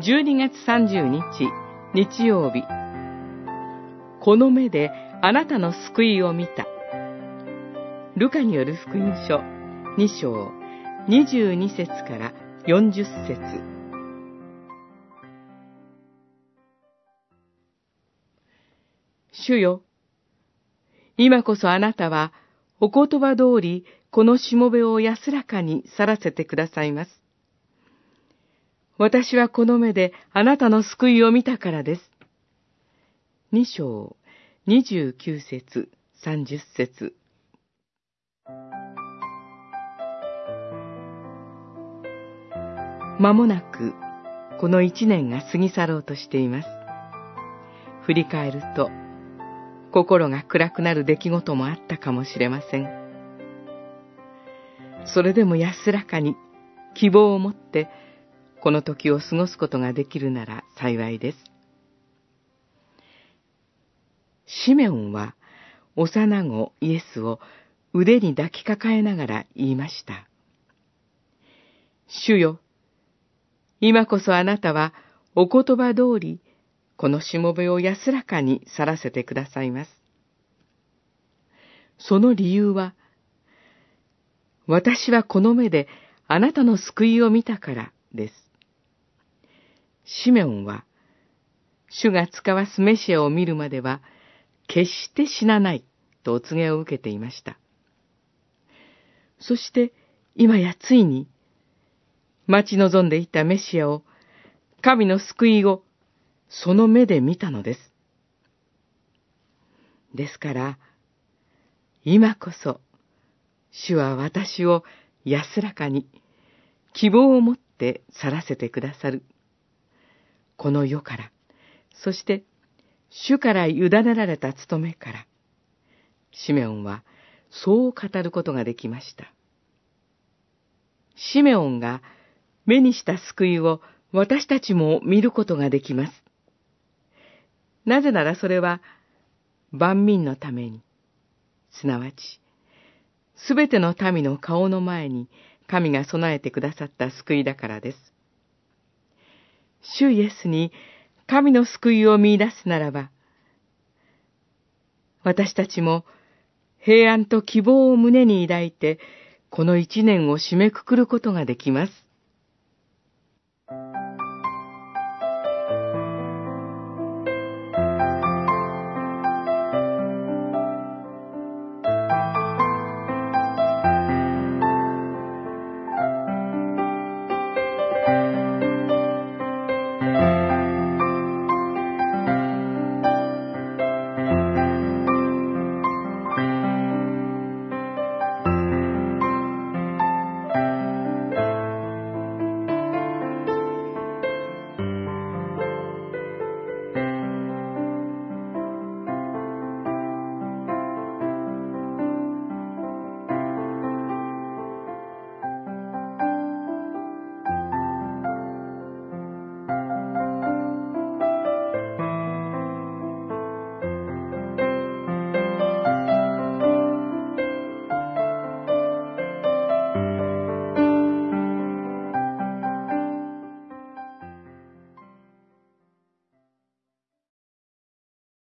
12月30日、日曜日。この目であなたの救いを見た。ルカによる福音書2章22節から40節主よ、今こそあなたはお言葉通りこのしもべを安らかに去らせてくださいます。私はこの目であなたの救いを見たからです。二章、二十九節、三十節。まもなく、この一年が過ぎ去ろうとしています。振り返ると、心が暗くなる出来事もあったかもしれません。それでも安らかに希望を持ってこの時を過ごすことができるなら幸いです。シメオンは幼子イエスを腕に抱きかかえながら言いました。主よ、今こそあなたはお言葉通りこのしもべを安らかに去らせてくださいます。その理由は、私はこの目であなたの救いを見たからです。シメオンは、主が使わすメシアを見るまでは、決して死なないとお告げを受けていました。そして、今やついに、待ち望んでいたメシアを、神の救いを、その目で見たのです。ですから、今こそ、主は私を安らかに、希望を持って去らせてくださる。この世から、そして主から委ねられた務めから、シメオンはそう語ることができました。シメオンが目にした救いを私たちも見ることができます。なぜならそれは万民のために、すなわち、すべての民の顔の前に神が備えてくださった救いだからです。主イエスに神の救いを見出すならば、私たちも平安と希望を胸に抱いて、この一年を締めくくることができます。